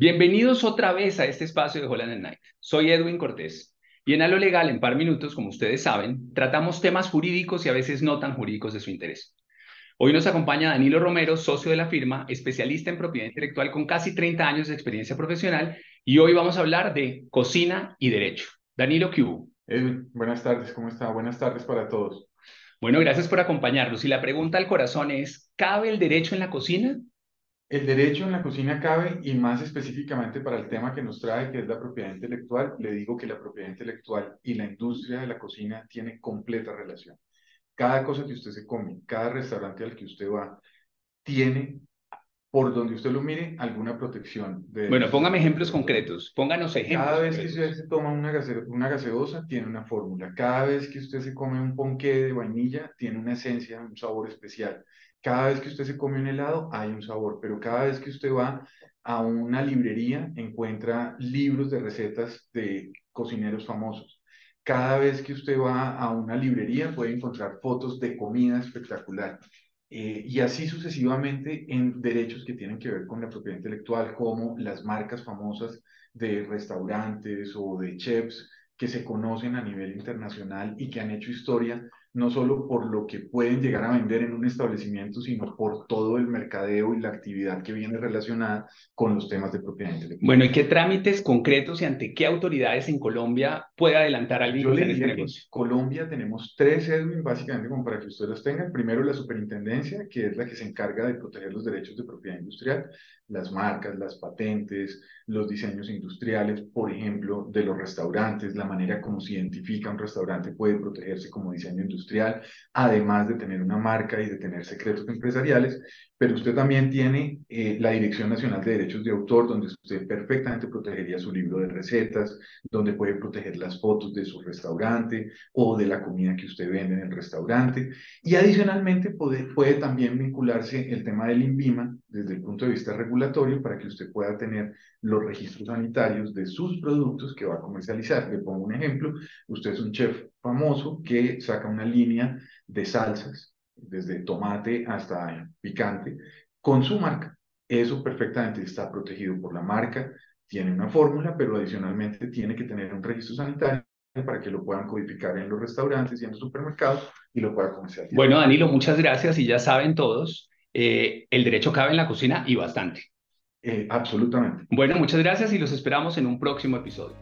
Bienvenidos otra vez a este espacio de Holland Night. Soy Edwin Cortés y en A lo Legal, en par minutos, como ustedes saben, tratamos temas jurídicos y a veces no tan jurídicos de su interés. Hoy nos acompaña Danilo Romero, socio de la firma, especialista en propiedad intelectual con casi 30 años de experiencia profesional y hoy vamos a hablar de cocina y derecho. Danilo, ¿qué hubo? Edwin, buenas tardes, ¿cómo está? Buenas tardes para todos. Bueno, gracias por acompañarnos. Y la pregunta al corazón es, ¿cabe el derecho en la cocina? El derecho en la cocina cabe y más específicamente para el tema que nos trae, que es la propiedad intelectual, le digo que la propiedad intelectual y la industria de la cocina tiene completa relación. Cada cosa que usted se come, cada restaurante al que usted va, tiene, por donde usted lo mire, alguna protección. De bueno, póngame ejemplos concretos, pónganos ejemplos. Cada vez que usted se toma una, una gaseosa, tiene una fórmula. Cada vez que usted se come un ponqué de vainilla, tiene una esencia, un sabor especial. Cada vez que usted se come un helado hay un sabor, pero cada vez que usted va a una librería encuentra libros de recetas de cocineros famosos. Cada vez que usted va a una librería puede encontrar fotos de comida espectacular. Eh, y así sucesivamente en derechos que tienen que ver con la propiedad intelectual, como las marcas famosas de restaurantes o de chefs que se conocen a nivel internacional y que han hecho historia no solo por lo que pueden llegar a vender en un establecimiento, sino por todo el mercadeo y la actividad que viene relacionada con los temas de propiedad intelectual. Bueno, ¿y qué trámites concretos y ante qué autoridades en Colombia puede adelantar alguien Yo le este Colombia tenemos tres Edwin, básicamente como para que ustedes los tengan. Primero, la superintendencia, que es la que se encarga de proteger los derechos de propiedad industrial, las marcas, las patentes, los diseños industriales, por ejemplo, de los restaurantes, la manera como se identifica un restaurante puede protegerse como diseño industrial industrial, además de tener una marca y de tener secretos empresariales, pero usted también tiene eh, la Dirección Nacional de Derechos de Autor, donde usted perfectamente protegería su libro de recetas, donde puede proteger las fotos de su restaurante o de la comida que usted vende en el restaurante. Y adicionalmente puede, puede también vincularse el tema del INVIMA desde el punto de vista regulatorio para que usted pueda tener los registros sanitarios de sus productos que va a comercializar. Le pongo un ejemplo, usted es un chef famoso que saca una línea de salsas, desde tomate hasta picante, con su marca. Eso perfectamente está protegido por la marca, tiene una fórmula, pero adicionalmente tiene que tener un registro sanitario para que lo puedan codificar en los restaurantes y en los supermercados y lo puedan comercializar. Bueno, Danilo, muchas gracias y ya saben todos, eh, el derecho cabe en la cocina y bastante. Eh, absolutamente. Bueno, muchas gracias y los esperamos en un próximo episodio.